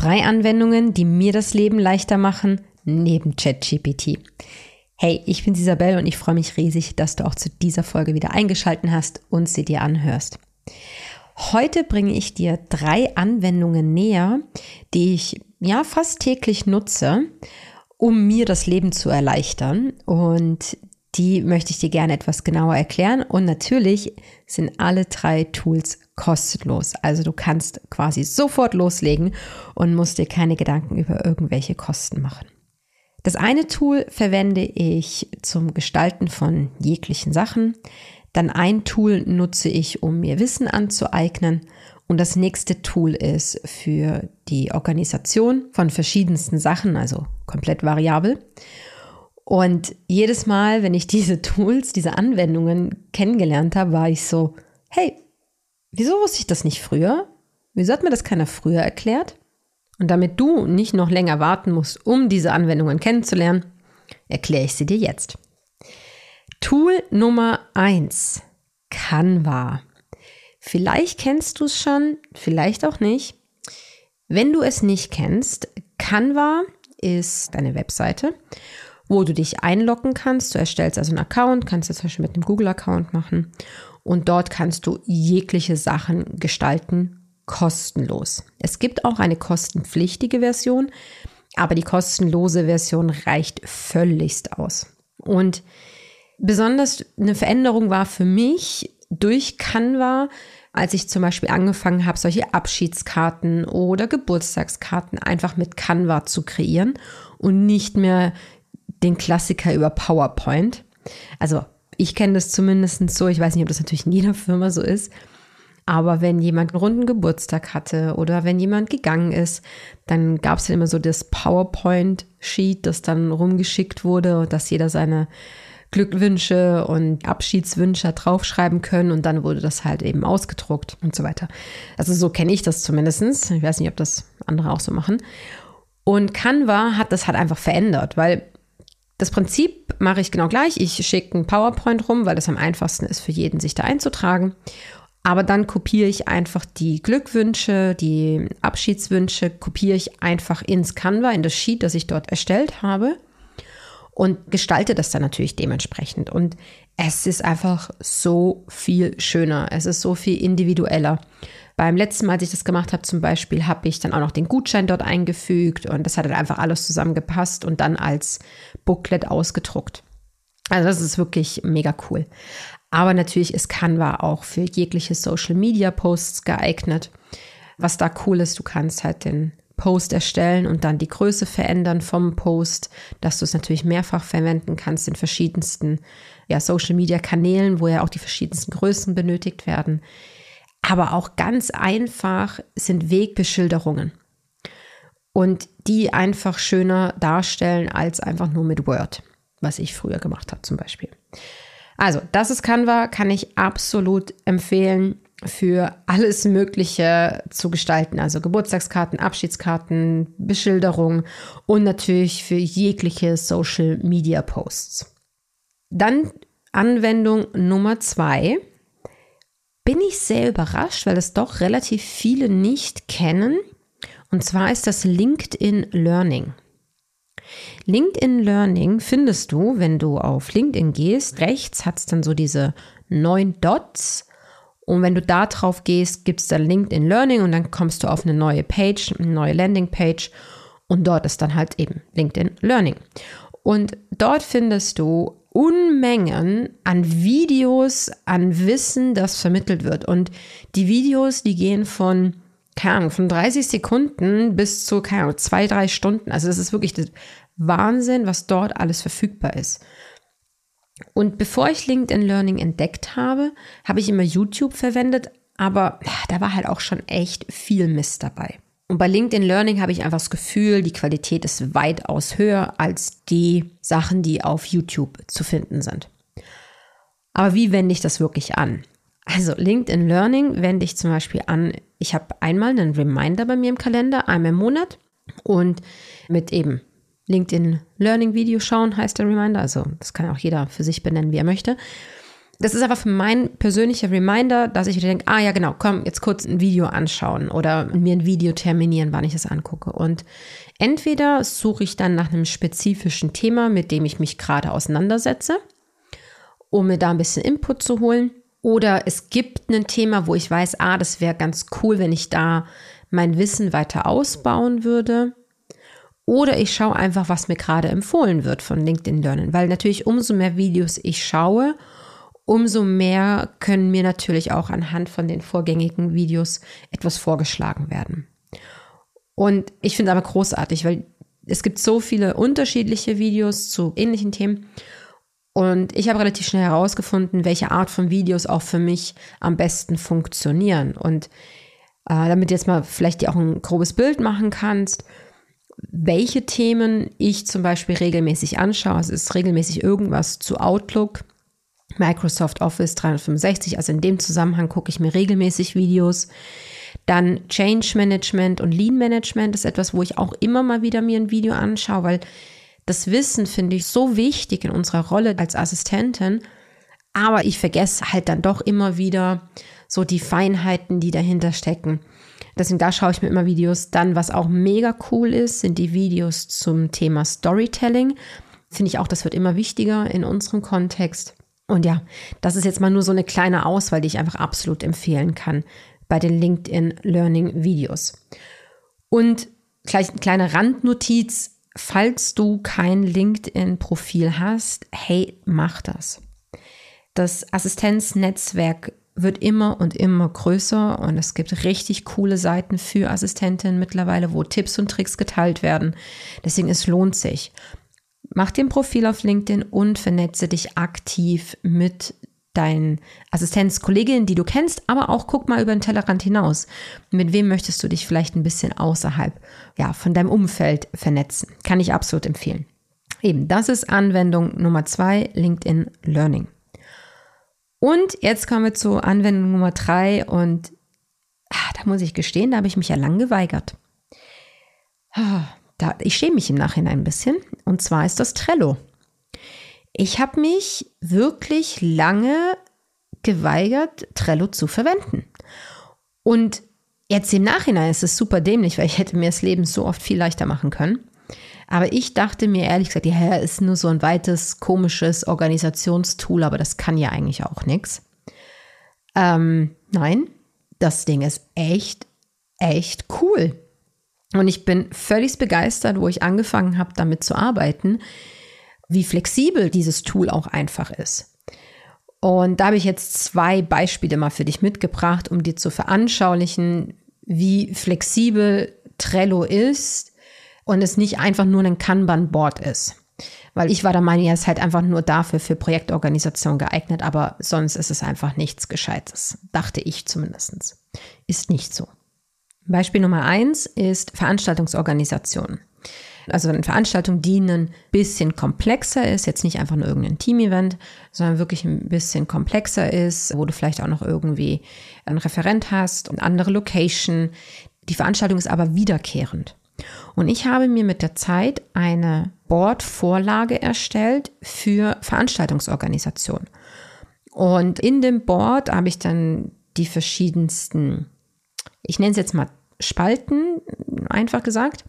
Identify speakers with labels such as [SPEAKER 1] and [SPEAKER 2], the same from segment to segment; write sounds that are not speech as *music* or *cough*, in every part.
[SPEAKER 1] Drei Anwendungen, die mir das Leben leichter machen, neben ChatGPT. Hey, ich bin Isabel und ich freue mich riesig, dass du auch zu dieser Folge wieder eingeschalten hast und sie dir anhörst. Heute bringe ich dir drei Anwendungen näher, die ich ja fast täglich nutze, um mir das Leben zu erleichtern. Und die möchte ich dir gerne etwas genauer erklären. Und natürlich sind alle drei Tools kostenlos. Also du kannst quasi sofort loslegen und musst dir keine Gedanken über irgendwelche Kosten machen. Das eine Tool verwende ich zum Gestalten von jeglichen Sachen. Dann ein Tool nutze ich, um mir Wissen anzueignen. Und das nächste Tool ist für die Organisation von verschiedensten Sachen, also komplett variabel. Und jedes Mal, wenn ich *laughs* diese Tools, diese Anwendungen kennengelernt habe, war ich so, hey, Wieso wusste ich das nicht früher? Wieso hat mir das keiner früher erklärt? Und damit du nicht noch länger warten musst, um diese Anwendungen kennenzulernen, erkläre ich sie dir jetzt. Tool Nummer 1, Canva. Vielleicht kennst du es schon, vielleicht auch nicht. Wenn du es nicht kennst, Canva ist eine Webseite, wo du dich einloggen kannst. Du erstellst also einen Account, kannst du zum Beispiel mit einem Google-Account machen und dort kannst du jegliche Sachen gestalten, kostenlos. Es gibt auch eine kostenpflichtige Version, aber die kostenlose Version reicht völligst aus. Und besonders eine Veränderung war für mich durch Canva, als ich zum Beispiel angefangen habe, solche Abschiedskarten oder Geburtstagskarten einfach mit Canva zu kreieren und nicht mehr den Klassiker über PowerPoint. Also ich kenne das zumindest so. Ich weiß nicht, ob das natürlich in jeder Firma so ist. Aber wenn jemand einen runden Geburtstag hatte oder wenn jemand gegangen ist, dann gab es ja immer so das PowerPoint-Sheet, das dann rumgeschickt wurde, dass jeder seine Glückwünsche und Abschiedswünsche draufschreiben können und dann wurde das halt eben ausgedruckt und so weiter. Also so kenne ich das zumindest. Ich weiß nicht, ob das andere auch so machen. Und Canva hat das halt einfach verändert, weil das Prinzip mache ich genau gleich. Ich schicke ein PowerPoint rum, weil es am einfachsten ist für jeden, sich da einzutragen. Aber dann kopiere ich einfach die Glückwünsche, die Abschiedswünsche, kopiere ich einfach ins Canva, in das Sheet, das ich dort erstellt habe und gestalte das dann natürlich dementsprechend. Und es ist einfach so viel schöner. Es ist so viel individueller. Beim letzten Mal, als ich das gemacht habe, zum Beispiel, habe ich dann auch noch den Gutschein dort eingefügt und das hat dann einfach alles zusammengepasst und dann als Booklet ausgedruckt. Also das ist wirklich mega cool. Aber natürlich ist Canva auch für jegliche Social Media Posts geeignet. Was da cool ist, du kannst halt den Post erstellen und dann die Größe verändern vom Post, dass du es natürlich mehrfach verwenden kannst in verschiedensten ja, Social Media Kanälen, wo ja auch die verschiedensten Größen benötigt werden. Aber auch ganz einfach sind Wegbeschilderungen. Und die einfach schöner darstellen als einfach nur mit Word, was ich früher gemacht habe zum Beispiel. Also, das ist Canva, kann ich absolut empfehlen für alles Mögliche zu gestalten. Also Geburtstagskarten, Abschiedskarten, Beschilderung und natürlich für jegliche Social Media Posts. Dann Anwendung Nummer zwei bin ich sehr überrascht, weil es doch relativ viele nicht kennen. Und zwar ist das LinkedIn Learning. LinkedIn Learning findest du, wenn du auf LinkedIn gehst. Rechts hat es dann so diese neun Dots. Und wenn du da drauf gehst, gibt es dann LinkedIn Learning und dann kommst du auf eine neue Page, eine neue Landingpage. Und dort ist dann halt eben LinkedIn Learning. Und dort findest du Unmengen an Videos, an Wissen, das vermittelt wird. Und die Videos, die gehen von, keine Ahnung, von 30 Sekunden bis zu, keine Ahnung, zwei, drei Stunden. Also das ist wirklich Wahnsinn, was dort alles verfügbar ist. Und bevor ich LinkedIn Learning entdeckt habe, habe ich immer YouTube verwendet, aber da war halt auch schon echt viel Mist dabei. Und bei LinkedIn Learning habe ich einfach das Gefühl, die Qualität ist weitaus höher als die Sachen, die auf YouTube zu finden sind. Aber wie wende ich das wirklich an? Also LinkedIn Learning wende ich zum Beispiel an, ich habe einmal einen Reminder bei mir im Kalender, einmal im Monat und mit eben LinkedIn Learning Video schauen heißt der Reminder. Also das kann auch jeder für sich benennen, wie er möchte. Das ist aber für mein persönlicher Reminder, dass ich wieder denke, ah ja genau, komm, jetzt kurz ein Video anschauen oder mir ein Video terminieren, wann ich es angucke. Und entweder suche ich dann nach einem spezifischen Thema, mit dem ich mich gerade auseinandersetze, um mir da ein bisschen Input zu holen. Oder es gibt ein Thema, wo ich weiß, ah, das wäre ganz cool, wenn ich da mein Wissen weiter ausbauen würde. Oder ich schaue einfach, was mir gerade empfohlen wird von LinkedIn Learning, weil natürlich umso mehr Videos ich schaue, umso mehr können mir natürlich auch anhand von den vorgängigen Videos etwas vorgeschlagen werden. Und ich finde aber großartig, weil es gibt so viele unterschiedliche Videos zu ähnlichen Themen. Und ich habe relativ schnell herausgefunden, welche Art von Videos auch für mich am besten funktionieren. Und äh, damit jetzt mal vielleicht dir auch ein grobes Bild machen kannst, welche Themen ich zum Beispiel regelmäßig anschaue. Es ist regelmäßig irgendwas zu Outlook, Microsoft Office 365. Also in dem Zusammenhang gucke ich mir regelmäßig Videos. Dann Change Management und Lean Management ist etwas, wo ich auch immer mal wieder mir ein Video anschaue, weil das Wissen finde ich so wichtig in unserer Rolle als Assistentin. Aber ich vergesse halt dann doch immer wieder so die Feinheiten, die dahinter stecken. Deswegen da schaue ich mir immer Videos. Dann, was auch mega cool ist, sind die Videos zum Thema Storytelling. Finde ich auch, das wird immer wichtiger in unserem Kontext. Und ja, das ist jetzt mal nur so eine kleine Auswahl, die ich einfach absolut empfehlen kann bei den LinkedIn Learning Videos. Und gleich eine kleine Randnotiz, falls du kein LinkedIn-Profil hast, hey, mach das. Das Assistenznetzwerk wird immer und immer größer und es gibt richtig coole Seiten für Assistentinnen mittlerweile, wo Tipps und Tricks geteilt werden. Deswegen es lohnt sich. Mach dir ein Profil auf LinkedIn und vernetze dich aktiv mit deinen Assistenzkolleginnen, die du kennst, aber auch guck mal über den Tellerrand hinaus. Mit wem möchtest du dich vielleicht ein bisschen außerhalb ja, von deinem Umfeld vernetzen? Kann ich absolut empfehlen. Eben, das ist Anwendung Nummer zwei, LinkedIn Learning. Und jetzt kommen wir zu Anwendung Nummer drei und ah, da muss ich gestehen, da habe ich mich ja lang geweigert. Ah, da, ich schäme mich im Nachhinein ein bisschen. Und zwar ist das Trello. Ich habe mich wirklich lange geweigert, Trello zu verwenden. Und jetzt im Nachhinein ist es super dämlich, weil ich hätte mir das Leben so oft viel leichter machen können. Aber ich dachte mir ehrlich gesagt, ja, ist nur so ein weites, komisches Organisationstool, aber das kann ja eigentlich auch nichts. Ähm, nein, das Ding ist echt, echt cool. Und ich bin völlig begeistert, wo ich angefangen habe, damit zu arbeiten, wie flexibel dieses Tool auch einfach ist. Und da habe ich jetzt zwei Beispiele mal für dich mitgebracht, um dir zu veranschaulichen, wie flexibel Trello ist, und es nicht einfach nur ein Kanban-Board ist. Weil ich war der Meinung, er ist halt einfach nur dafür für Projektorganisation geeignet, aber sonst ist es einfach nichts Gescheites. Dachte ich zumindest. Ist nicht so. Beispiel Nummer eins ist Veranstaltungsorganisation. Also eine Veranstaltung, die ein bisschen komplexer ist, jetzt nicht einfach nur irgendein Team-Event, sondern wirklich ein bisschen komplexer ist, wo du vielleicht auch noch irgendwie einen Referent hast und andere Location. Die Veranstaltung ist aber wiederkehrend. Und ich habe mir mit der Zeit eine Board-Vorlage erstellt für Veranstaltungsorganisation. Und in dem Board habe ich dann die verschiedensten, ich nenne es jetzt mal Spalten, einfach gesagt,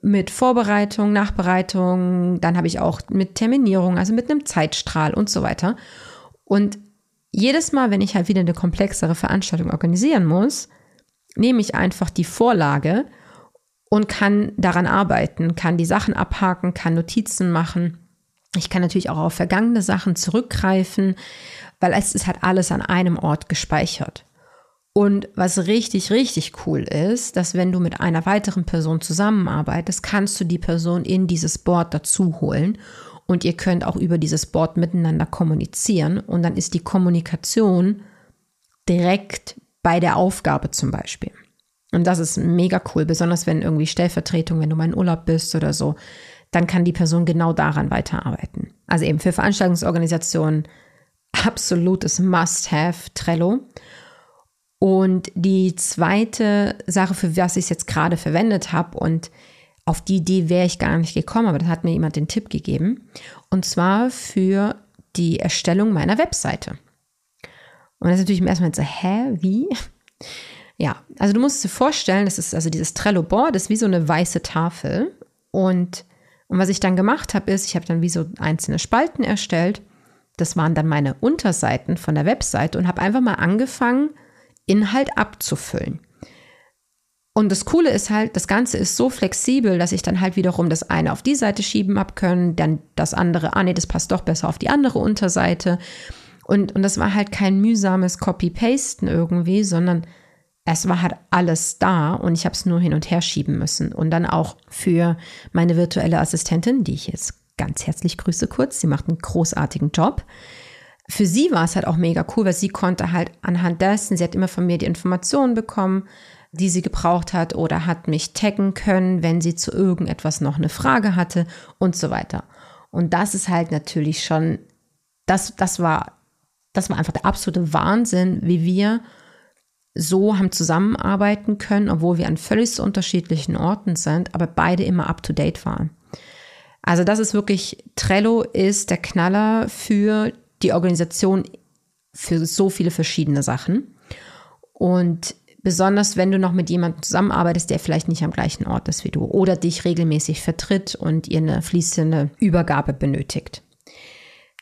[SPEAKER 1] mit Vorbereitung, Nachbereitung, dann habe ich auch mit Terminierung, also mit einem Zeitstrahl und so weiter. Und jedes Mal, wenn ich halt wieder eine komplexere Veranstaltung organisieren muss, nehme ich einfach die Vorlage und kann daran arbeiten, kann die Sachen abhaken, kann Notizen machen. Ich kann natürlich auch auf vergangene Sachen zurückgreifen, weil es ist halt alles an einem Ort gespeichert. Und was richtig, richtig cool ist, dass wenn du mit einer weiteren Person zusammenarbeitest, kannst du die Person in dieses Board dazu holen und ihr könnt auch über dieses Board miteinander kommunizieren und dann ist die Kommunikation direkt bei der Aufgabe zum Beispiel. Und das ist mega cool, besonders wenn irgendwie Stellvertretung, wenn du mal in Urlaub bist oder so, dann kann die Person genau daran weiterarbeiten. Also eben für Veranstaltungsorganisationen absolutes Must-Have Trello. Und die zweite Sache, für was ich es jetzt gerade verwendet habe und auf die Idee wäre ich gar nicht gekommen, aber da hat mir jemand den Tipp gegeben. Und zwar für die Erstellung meiner Webseite. Und das ist natürlich Moment so, hä, wie? *laughs* Ja, also du musst dir vorstellen, das ist also dieses Trello-Board, ist wie so eine weiße Tafel. Und, und was ich dann gemacht habe, ist, ich habe dann wie so einzelne Spalten erstellt. Das waren dann meine Unterseiten von der Webseite und habe einfach mal angefangen, Inhalt abzufüllen. Und das Coole ist halt, das Ganze ist so flexibel, dass ich dann halt wiederum das eine auf die Seite schieben habe können, dann das andere, ah nee, das passt doch besser auf die andere Unterseite. Und, und das war halt kein mühsames Copy-Pasten irgendwie, sondern es war halt alles da und ich habe es nur hin und her schieben müssen. Und dann auch für meine virtuelle Assistentin, die ich jetzt ganz herzlich grüße kurz, sie macht einen großartigen Job für sie war es halt auch mega cool, weil sie konnte halt anhand dessen, sie hat immer von mir die Informationen bekommen, die sie gebraucht hat oder hat mich taggen können, wenn sie zu irgendetwas noch eine Frage hatte und so weiter. Und das ist halt natürlich schon, das, das war, das war einfach der absolute Wahnsinn, wie wir so haben zusammenarbeiten können, obwohl wir an völlig unterschiedlichen Orten sind, aber beide immer up to date waren. Also das ist wirklich, Trello ist der Knaller für die Organisation für so viele verschiedene Sachen. Und besonders wenn du noch mit jemandem zusammenarbeitest, der vielleicht nicht am gleichen Ort ist wie du oder dich regelmäßig vertritt und ihr eine fließende Übergabe benötigt.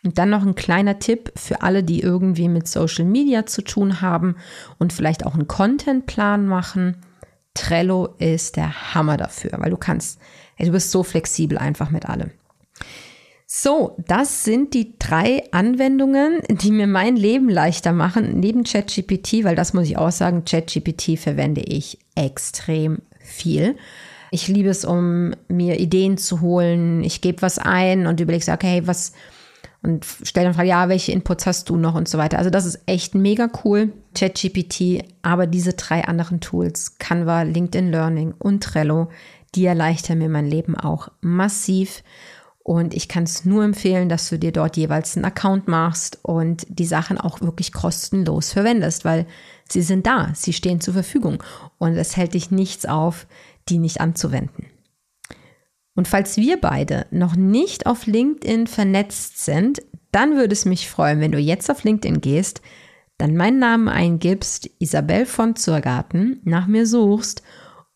[SPEAKER 1] Und dann noch ein kleiner Tipp für alle, die irgendwie mit Social Media zu tun haben und vielleicht auch einen Contentplan machen. Trello ist der Hammer dafür, weil du kannst, du bist so flexibel einfach mit allem. So, das sind die drei Anwendungen, die mir mein Leben leichter machen, neben ChatGPT, weil das muss ich auch sagen, ChatGPT verwende ich extrem viel. Ich liebe es, um mir Ideen zu holen. Ich gebe was ein und überlege, okay, was, und stelle dann Frage, ja, welche Inputs hast du noch und so weiter. Also das ist echt mega cool, ChatGPT, aber diese drei anderen Tools, Canva, LinkedIn Learning und Trello, die erleichtern mir mein Leben auch massiv. Und ich kann es nur empfehlen, dass du dir dort jeweils einen Account machst und die Sachen auch wirklich kostenlos verwendest, weil sie sind da, sie stehen zur Verfügung und es hält dich nichts auf, die nicht anzuwenden. Und falls wir beide noch nicht auf LinkedIn vernetzt sind, dann würde es mich freuen, wenn du jetzt auf LinkedIn gehst, dann meinen Namen eingibst, Isabel von Zurgarten, nach mir suchst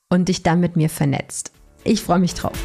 [SPEAKER 1] und dich dann mit mir vernetzt. Ich freue mich drauf.